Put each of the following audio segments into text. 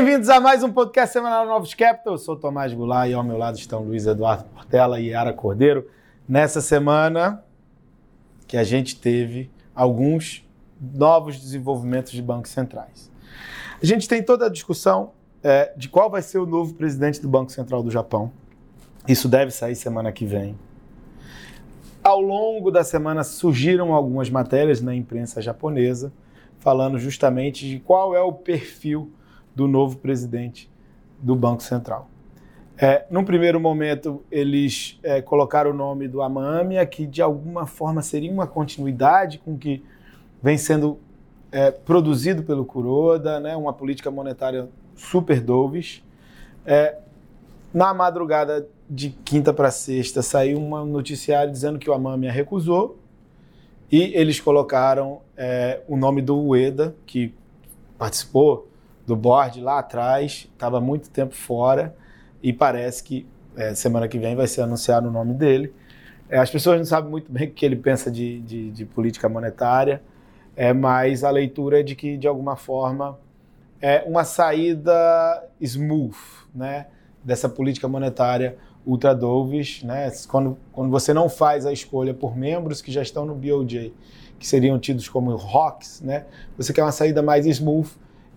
Bem-vindos a mais um podcast semanal Novos Capital. Eu sou Tomás Goulart e ao meu lado estão Luiz Eduardo Portela e Yara Cordeiro. Nessa semana que a gente teve alguns novos desenvolvimentos de bancos centrais. A gente tem toda a discussão é, de qual vai ser o novo presidente do Banco Central do Japão. Isso deve sair semana que vem. Ao longo da semana surgiram algumas matérias na imprensa japonesa falando justamente de qual é o perfil do novo presidente do Banco Central. É, num primeiro momento, eles é, colocaram o nome do Amâmia, que de alguma forma seria uma continuidade com o que vem sendo é, produzido pelo Kuroda, né, uma política monetária super dovish. É, na madrugada de quinta para sexta, saiu um noticiário dizendo que o Amâmia recusou e eles colocaram é, o nome do Ueda, que participou do board lá atrás, estava muito tempo fora e parece que é, semana que vem vai ser anunciado o nome dele. É, as pessoas não sabem muito bem o que ele pensa de, de, de, política monetária, é, mas a leitura é de que, de alguma forma, é uma saída smooth né, dessa política monetária ultra dovish, né, quando, quando você não faz a escolha por membros que já estão no BOJ, que seriam tidos como rocks, né, você quer uma saída mais smooth,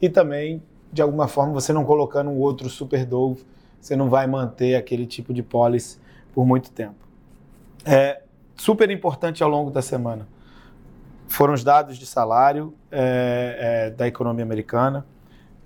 e também, de alguma forma, você não colocando um outro super Dove, você não vai manter aquele tipo de policy por muito tempo. É super importante ao longo da semana foram os dados de salário é, é, da economia americana,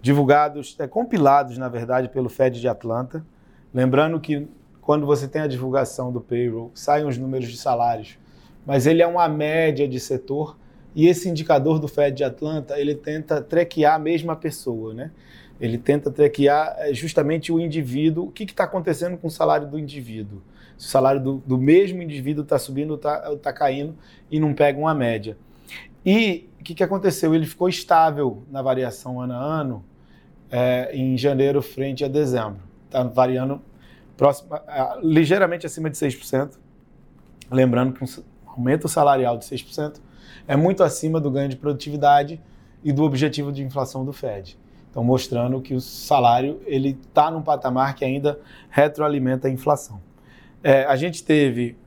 divulgados, é, compilados, na verdade, pelo Fed de Atlanta. Lembrando que quando você tem a divulgação do payroll, saem os números de salários, mas ele é uma média de setor e esse indicador do Fed de Atlanta, ele tenta trequear a mesma pessoa, né? Ele tenta trequear eh, justamente o indivíduo. O que está acontecendo com o salário do indivíduo? Se o salário do, do mesmo indivíduo está subindo ou está tá caindo e não pega uma média. E o que, que aconteceu? Ele ficou estável na variação ano a ano é, em janeiro frente a dezembro. Está variando próximo, é, ligeiramente acima de 6%. Lembrando que um aumento salarial de 6% é muito acima do ganho de produtividade e do objetivo de inflação do Fed. Então, mostrando que o salário ele está num patamar que ainda retroalimenta a inflação. É, a gente teve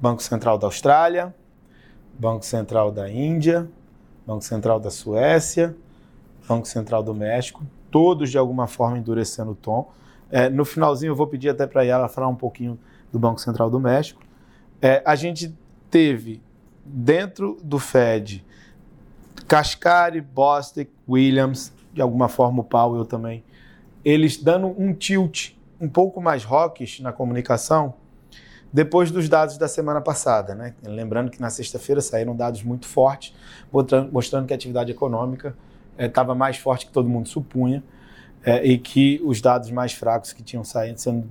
Banco Central da Austrália, Banco Central da Índia, Banco Central da Suécia, Banco Central do México, todos de alguma forma endurecendo o tom. É, no finalzinho eu vou pedir até para ela falar um pouquinho do Banco Central do México. É, a gente teve dentro do Fed, Cascari, Bostic, Williams, de alguma forma o Powell também, eles dando um tilt um pouco mais rockish na comunicação depois dos dados da semana passada. Né? Lembrando que na sexta-feira saíram dados muito fortes, mostrando que a atividade econômica estava eh, mais forte que todo mundo supunha é, e que os dados mais fracos que tinham saído sendo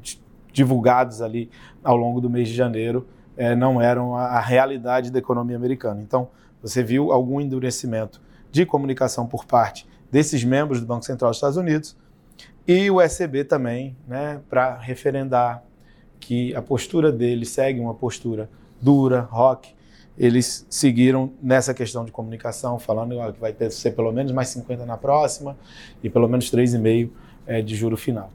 divulgados ali ao longo do mês de janeiro é, não eram a, a, realidade da economia americana. Então, você viu algum endurecimento de comunicação por parte desses membros do Banco Central dos Estados Unidos e o ECB também, né, para referendar que a postura dele segue uma postura dura, rock. Eles seguiram nessa questão de comunicação, falando que vai ter, ser pelo menos mais 50 na próxima e pelo menos 3,5 é, de juro final.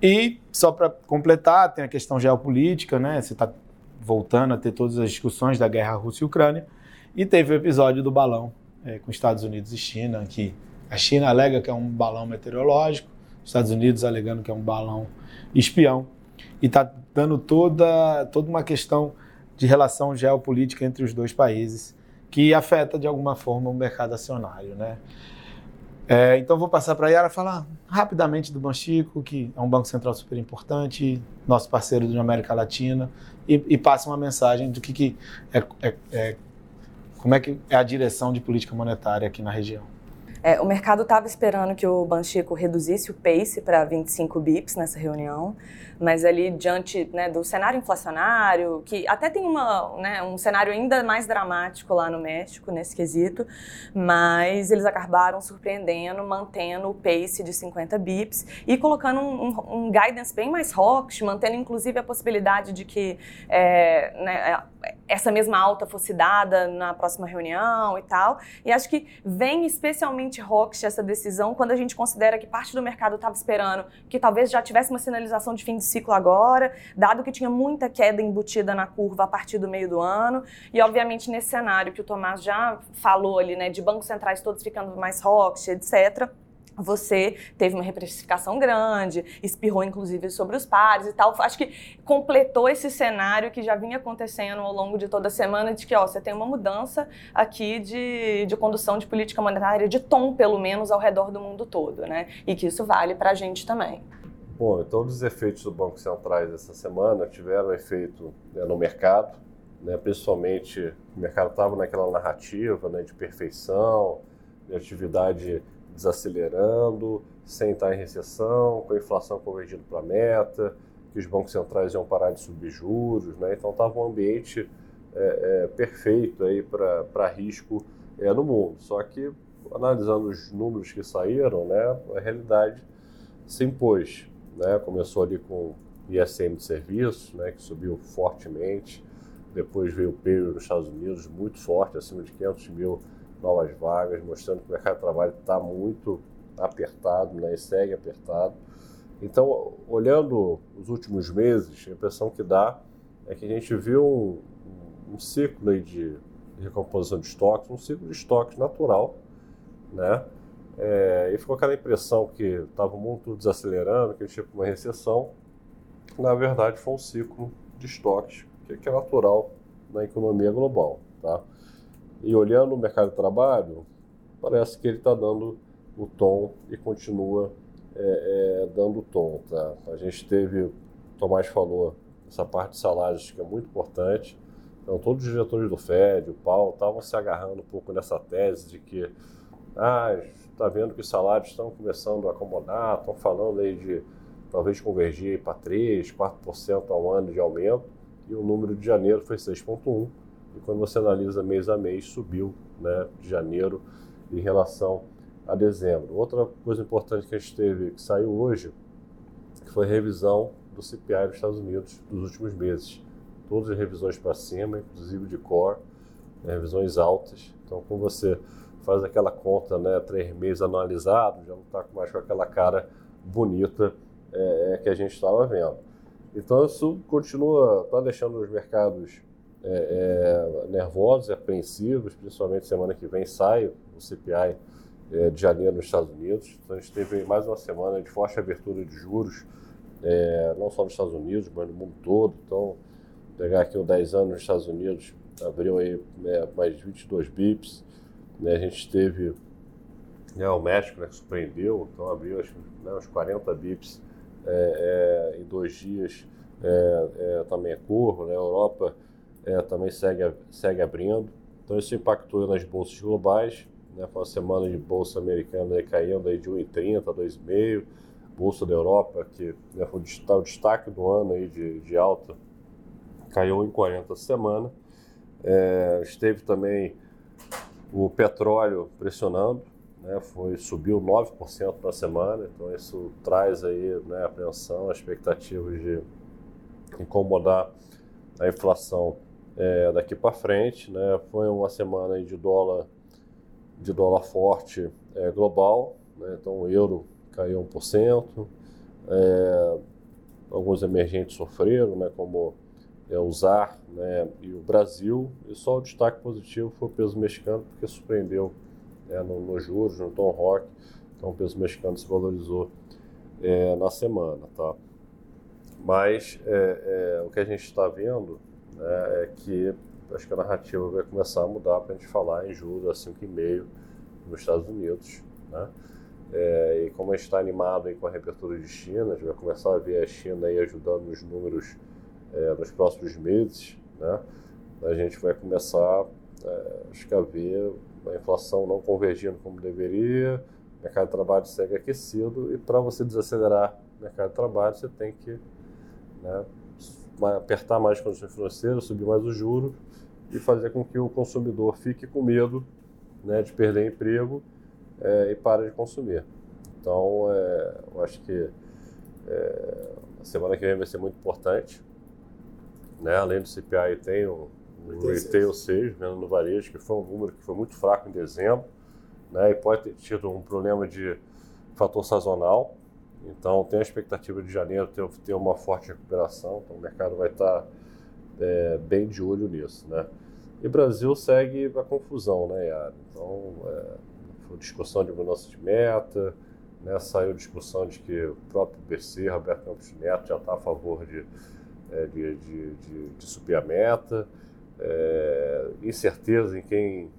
E, só para completar, tem a questão geopolítica, né? Você está voltando a ter todas as discussões da guerra Rússia e Ucrânia. E teve o episódio do balão é, com Estados Unidos e China, que a China alega que é um balão meteorológico, os Estados Unidos alegando que é um balão espião. E está dando toda, toda uma questão de relação geopolítica entre os dois países que afeta de alguma forma o mercado acionário. Né? É, então vou passar para a Yara falar rapidamente do Banxico, que é um banco central super importante, nosso parceiro da América Latina, e, e passa uma mensagem do que, que é, é, é, como é que é a direção de política monetária aqui na região. É, o mercado estava esperando que o Banxico reduzisse o pace para 25 bips nessa reunião, mas ali diante né, do cenário inflacionário, que até tem uma, né, um cenário ainda mais dramático lá no México nesse quesito, mas eles acabaram surpreendendo, mantendo o pace de 50 bips e colocando um, um, um guidance bem mais hawkish, mantendo inclusive a possibilidade de que é, né, essa mesma alta fosse dada na próxima reunião e tal. E acho que vem especialmente hawkish essa decisão quando a gente considera que parte do mercado estava esperando que talvez já tivesse uma sinalização de fim de ciclo agora, dado que tinha muita queda embutida na curva a partir do meio do ano. E, obviamente, nesse cenário que o Tomás já falou ali, né, de bancos centrais todos ficando mais hawkish, etc., você teve uma reprecificação grande, espirrou inclusive sobre os pares e tal. Acho que completou esse cenário que já vinha acontecendo ao longo de toda a semana de que ó, você tem uma mudança aqui de, de condução de política monetária, de tom pelo menos, ao redor do mundo todo, né? E que isso vale para a gente também. Bom, então os efeitos do Banco Central essa semana tiveram efeito né, no mercado, né, principalmente o mercado estava naquela narrativa né, de perfeição, de atividade desacelerando, sem estar em recessão, com a inflação convergindo para a meta, que os bancos centrais iam parar de subir juros, né? então estava um ambiente é, é, perfeito aí para risco é, no mundo. Só que analisando os números que saíram, né, a realidade se impôs. Né? Começou ali com ISM de serviços, né, que subiu fortemente, depois veio o payroll nos Estados Unidos muito forte, acima de 500 mil novas vagas, mostrando que o mercado de trabalho está muito apertado né, e segue apertado. Então, olhando os últimos meses, a impressão que dá é que a gente viu um, um ciclo aí de recomposição de estoques, um ciclo de estoques natural, né? É, e ficou aquela impressão que estava o mundo desacelerando, que a gente tinha uma recessão. Na verdade, foi um ciclo de estoques que é natural na economia global, tá? E olhando o mercado de trabalho, parece que ele está dando o tom e continua é, é, dando o tom. Tá? A gente teve, o Tomás falou, essa parte de salários que é muito importante. Então, todos os diretores do FED, o Paulo, estavam se agarrando um pouco nessa tese de que ah, está vendo que os salários estão começando a acomodar, estão falando aí de talvez convergir para 3%, 4% ao ano de aumento, e o número de janeiro foi 6,1%. E quando você analisa mês a mês, subiu né, de janeiro em relação a dezembro. Outra coisa importante que a gente teve, que saiu hoje, que foi a revisão do CPI dos Estados Unidos dos últimos meses. Todas as revisões para cima, inclusive de core, né, revisões altas. Então, quando você faz aquela conta, né, três meses analisado, já não está mais com aquela cara bonita é, é que a gente estava vendo. Então, isso continua, está deixando os mercados é, é, nervosos apreensivos, principalmente semana que vem sai o CPI é, de janeiro nos Estados Unidos. Então a gente teve mais uma semana de forte abertura de juros, é, não só nos Estados Unidos, mas no mundo todo. Então, pegar aqui o 10 anos nos Estados Unidos, abriu aí né, mais 22 bips. Né, a gente teve né, o México né, que surpreendeu, então abriu acho, né, uns 40 bips é, é, em dois dias. também é curva, né? A Europa é, também segue, segue abrindo. Então isso impactou nas bolsas globais. Né? Foi uma semana de bolsa americana aí caindo aí de 1,30 a 2,5. Bolsa da Europa, que né, foi o destaque do ano aí de, de alta, caiu em 40 semana. É, esteve também o petróleo pressionando, né, foi, subiu 9% na semana, então isso traz aí né, apreensão, expectativas de incomodar a inflação é, daqui para frente. Né? Foi uma semana de dólar, de dólar forte é, global, né? então o euro caiu 1%, é, alguns emergentes sofreram, né? como é, o ZAR né? e o Brasil, e só o destaque positivo foi o peso mexicano, porque surpreendeu né? no, no juros, no Tom Rock, então o peso mexicano se valorizou é, na semana. Tá? Mas é, é, o que a gente está vendo né, é que acho que a narrativa vai começar a mudar para a gente falar em juros a 5,5 nos Estados Unidos. Né? É, e como a gente está animado aí com a reabertura de China, a gente vai começar a ver a China aí ajudando nos números é, nos próximos meses, né? a gente vai começar é, acho que a ver a inflação não convergindo como deveria, o mercado de trabalho segue aquecido e para você desacelerar o mercado de trabalho você tem que né, apertar mais as condições financeiras, subir mais os juros e fazer com que o consumidor fique com medo né, de perder emprego é, e pare de consumir. Então, é, eu acho que é, a semana que vem vai ser muito importante. Né? Além do CPI, tem o, o retail 6, venda no varejo, que foi um número que foi muito fraco em dezembro, né, e pode ter tido um problema de fator sazonal. Então, tem a expectativa de janeiro ter, ter uma forte recuperação, então o mercado vai estar é, bem de olho nisso. Né? E Brasil segue a confusão, né, Yara? Então, é, foi discussão de mudança de meta, né, saiu discussão de que o próprio BC, Roberto Campos Neto, já está a favor de, é, de, de, de, de subir a meta é, incerteza em quem,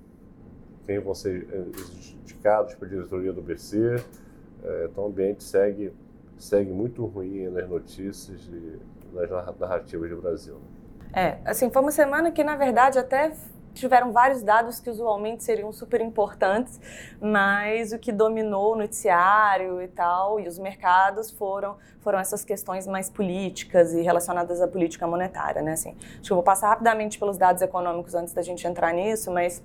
quem vão ser é, indicados para a diretoria do BC. É, então o ambiente segue, segue muito ruim nas notícias e nas narrativas do Brasil. É, assim, foi uma semana que, na verdade, até tiveram vários dados que usualmente seriam super importantes, mas o que dominou o noticiário e tal, e os mercados foram, foram essas questões mais políticas e relacionadas à política monetária, né? Assim, acho que eu vou passar rapidamente pelos dados econômicos antes da gente entrar nisso, mas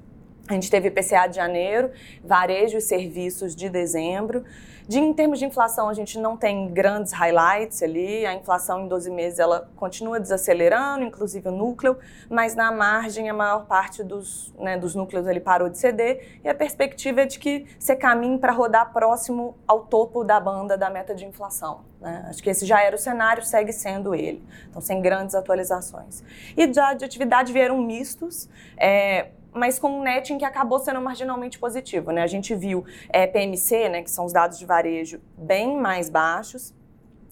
a gente teve IPCA de janeiro, varejo e serviços de dezembro. De, em termos de inflação, a gente não tem grandes highlights ali. A inflação em 12 meses ela continua desacelerando, inclusive o núcleo, mas na margem a maior parte dos, né, dos núcleos ele parou de ceder e a perspectiva é de que você caminhe para rodar próximo ao topo da banda da meta de inflação. Né? Acho que esse já era o cenário, segue sendo ele. Então, sem grandes atualizações. E já de atividade vieram mistos. É, mas com um netting que acabou sendo marginalmente positivo. Né? A gente viu é, PMC, né, que são os dados de varejo, bem mais baixos,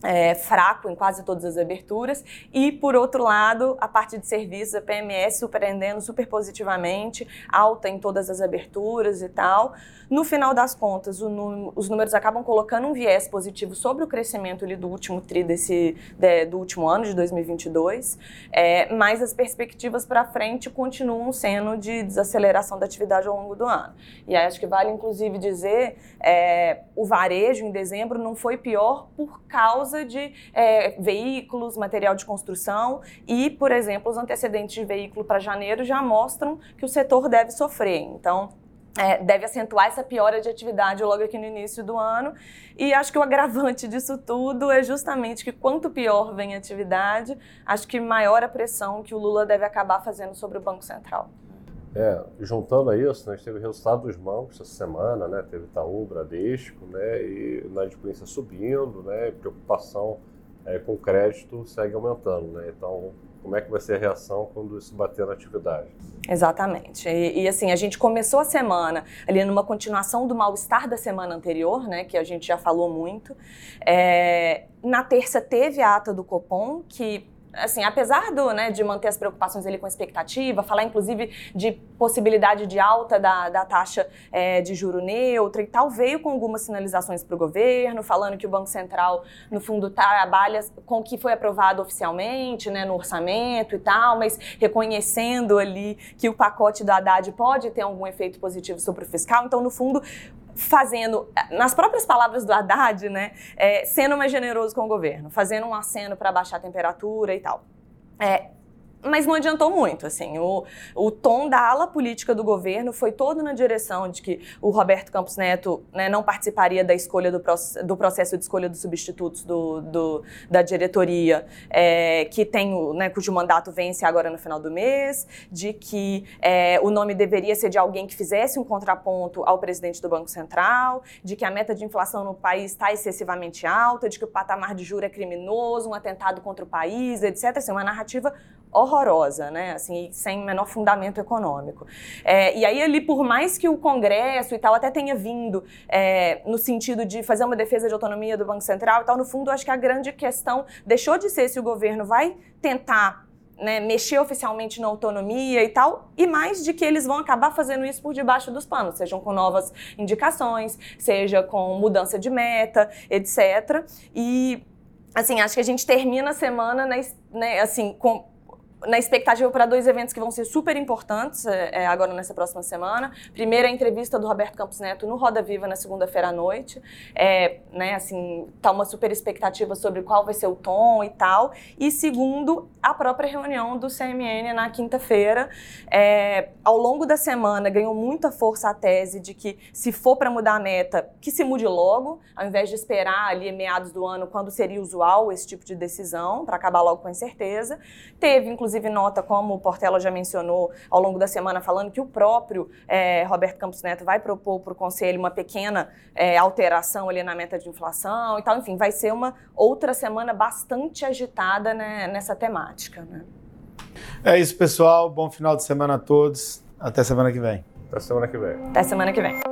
é, fraco em quase todas as aberturas, e por outro lado, a parte de serviços, a PMS surpreendendo super positivamente, alta em todas as aberturas e tal. No final das contas, os números acabam colocando um viés positivo sobre o crescimento ali, do último tri desse, de, do último ano de 2022, é, mas as perspectivas para frente continuam sendo de desaceleração da atividade ao longo do ano. E acho que vale inclusive dizer, é, o varejo em dezembro não foi pior por causa de é, veículos, material de construção e, por exemplo, os antecedentes de veículo para janeiro já mostram que o setor deve sofrer. Então, é, deve acentuar essa piora de atividade logo aqui no início do ano. E acho que o agravante disso tudo é justamente que quanto pior vem a atividade, acho que maior a pressão que o Lula deve acabar fazendo sobre o Banco Central. É, juntando a isso, né, a gente teve o resultado dos bancos essa semana, né, teve Itaú, Bradesco, né, e na adimplência subindo, né, preocupação é, com crédito segue aumentando, né, então como é que vai ser a reação quando isso bater na atividade. Exatamente. E, e, assim, a gente começou a semana ali numa continuação do mal-estar da semana anterior, né, que a gente já falou muito. É, na terça teve a ata do Copom, que assim, apesar do, né, de manter as preocupações ali com expectativa, falar inclusive de possibilidade de alta da, da taxa é, de juro neutra e tal, veio com algumas sinalizações para o governo, falando que o Banco Central, no fundo, trabalha com o que foi aprovado oficialmente, né, no orçamento e tal, mas reconhecendo ali que o pacote do Haddad pode ter algum efeito positivo sobre o fiscal. Então, no fundo, fazendo, nas próprias palavras do Haddad, né, é, sendo mais generoso com o governo, fazendo um aceno para baixar a temperatura e tal. É, mas não adiantou muito, assim, o, o tom da ala política do governo foi todo na direção de que o Roberto Campos Neto né, não participaria da escolha do, do, processo de escolha dos substitutos do, do da diretoria, é, que tem, né, cujo mandato vence agora no final do mês, de que é, o nome deveria ser de alguém que fizesse um contraponto ao presidente do Banco Central, de que a meta de inflação no país está excessivamente alta, de que o patamar de juros é criminoso, um atentado contra o país, etc. Assim, uma narrativa horrorosa, né? Assim, sem menor fundamento econômico. É, e aí, ali, por mais que o Congresso e tal até tenha vindo é, no sentido de fazer uma defesa de autonomia do Banco Central e tal, no fundo, acho que a grande questão deixou de ser se o governo vai tentar né, mexer oficialmente na autonomia e tal, e mais de que eles vão acabar fazendo isso por debaixo dos panos, sejam com novas indicações, seja com mudança de meta, etc. E assim, acho que a gente termina a semana né, assim, com na expectativa para dois eventos que vão ser super importantes é, é, agora nessa próxima semana. Primeiro, a entrevista do Roberto Campos Neto no Roda Viva na segunda-feira à noite. É, né, assim, tá uma super expectativa sobre qual vai ser o tom e tal. E segundo, a própria reunião do CMN na quinta-feira. É, ao longo da semana ganhou muita força a tese de que se for para mudar a meta, que se mude logo, ao invés de esperar ali meados do ano, quando seria usual esse tipo de decisão, para acabar logo com a incerteza. Teve, inclusive, inclusive, nota, como o Portela já mencionou ao longo da semana, falando que o próprio é, Roberto Campos Neto vai propor para o Conselho uma pequena é, alteração ali na meta de inflação e tal. Enfim, vai ser uma outra semana bastante agitada né, nessa temática. Né? É isso, pessoal. Bom final de semana a todos. Até semana que vem. Até semana que vem. Até semana que vem.